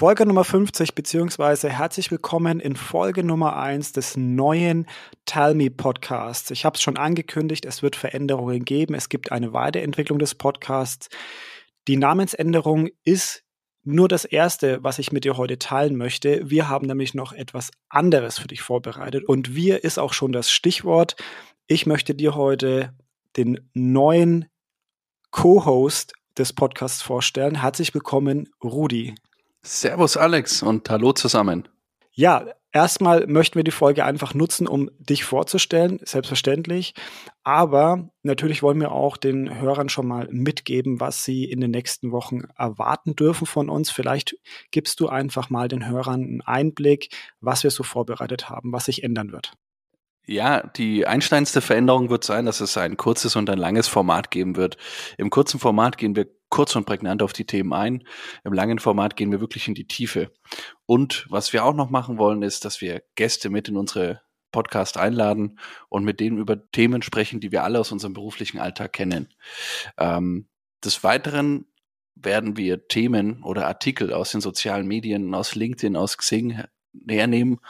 Folge Nummer 50 beziehungsweise herzlich willkommen in Folge Nummer 1 des neuen Tell Me Podcasts. Ich habe es schon angekündigt, es wird Veränderungen geben. Es gibt eine Weiterentwicklung des Podcasts. Die Namensänderung ist nur das Erste, was ich mit dir heute teilen möchte. Wir haben nämlich noch etwas anderes für dich vorbereitet und wir ist auch schon das Stichwort. Ich möchte dir heute den neuen Co-Host des Podcasts vorstellen. Herzlich willkommen, Rudi. Servus Alex und hallo zusammen. Ja, erstmal möchten wir die Folge einfach nutzen, um dich vorzustellen, selbstverständlich. Aber natürlich wollen wir auch den Hörern schon mal mitgeben, was sie in den nächsten Wochen erwarten dürfen von uns. Vielleicht gibst du einfach mal den Hörern einen Einblick, was wir so vorbereitet haben, was sich ändern wird. Ja, die einsteinste Veränderung wird sein, dass es ein kurzes und ein langes Format geben wird. Im kurzen Format gehen wir kurz und prägnant auf die Themen ein. Im langen Format gehen wir wirklich in die Tiefe. Und was wir auch noch machen wollen, ist, dass wir Gäste mit in unsere Podcast einladen und mit denen über Themen sprechen, die wir alle aus unserem beruflichen Alltag kennen. Ähm, des Weiteren werden wir Themen oder Artikel aus den sozialen Medien, aus LinkedIn, aus Xing hernehmen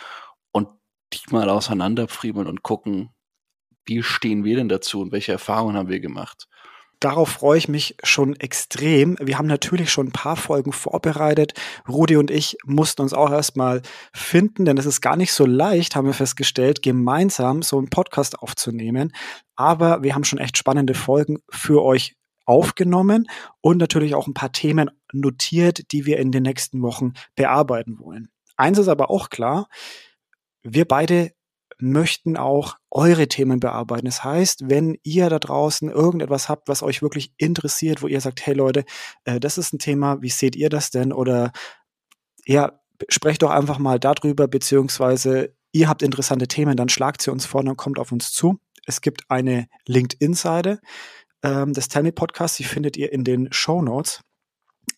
die mal auseinanderfriemeln und gucken, wie stehen wir denn dazu und welche Erfahrungen haben wir gemacht. Darauf freue ich mich schon extrem. Wir haben natürlich schon ein paar Folgen vorbereitet. Rudi und ich mussten uns auch erstmal finden, denn es ist gar nicht so leicht, haben wir festgestellt, gemeinsam so einen Podcast aufzunehmen. Aber wir haben schon echt spannende Folgen für euch aufgenommen und natürlich auch ein paar Themen notiert, die wir in den nächsten Wochen bearbeiten wollen. Eins ist aber auch klar, wir beide möchten auch eure Themen bearbeiten. Das heißt, wenn ihr da draußen irgendetwas habt, was euch wirklich interessiert, wo ihr sagt, hey Leute, äh, das ist ein Thema, wie seht ihr das denn? Oder ja, sprecht doch einfach mal darüber, beziehungsweise ihr habt interessante Themen, dann schlagt sie uns vor und kommt auf uns zu. Es gibt eine LinkedIn-Seite ähm, des Tell Me Podcasts, die findet ihr in den Show Notes.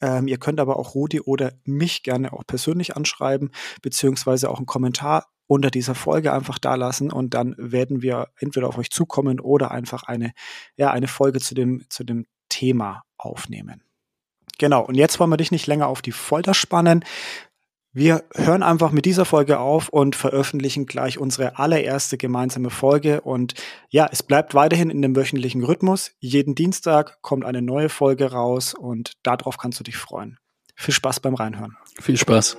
Ähm, ihr könnt aber auch Rudi oder mich gerne auch persönlich anschreiben, beziehungsweise auch einen Kommentar unter dieser Folge einfach da lassen und dann werden wir entweder auf euch zukommen oder einfach eine, ja, eine Folge zu dem, zu dem Thema aufnehmen. Genau, und jetzt wollen wir dich nicht länger auf die Folter spannen. Wir hören einfach mit dieser Folge auf und veröffentlichen gleich unsere allererste gemeinsame Folge. Und ja, es bleibt weiterhin in dem wöchentlichen Rhythmus. Jeden Dienstag kommt eine neue Folge raus und darauf kannst du dich freuen. Viel Spaß beim Reinhören. Viel Spaß.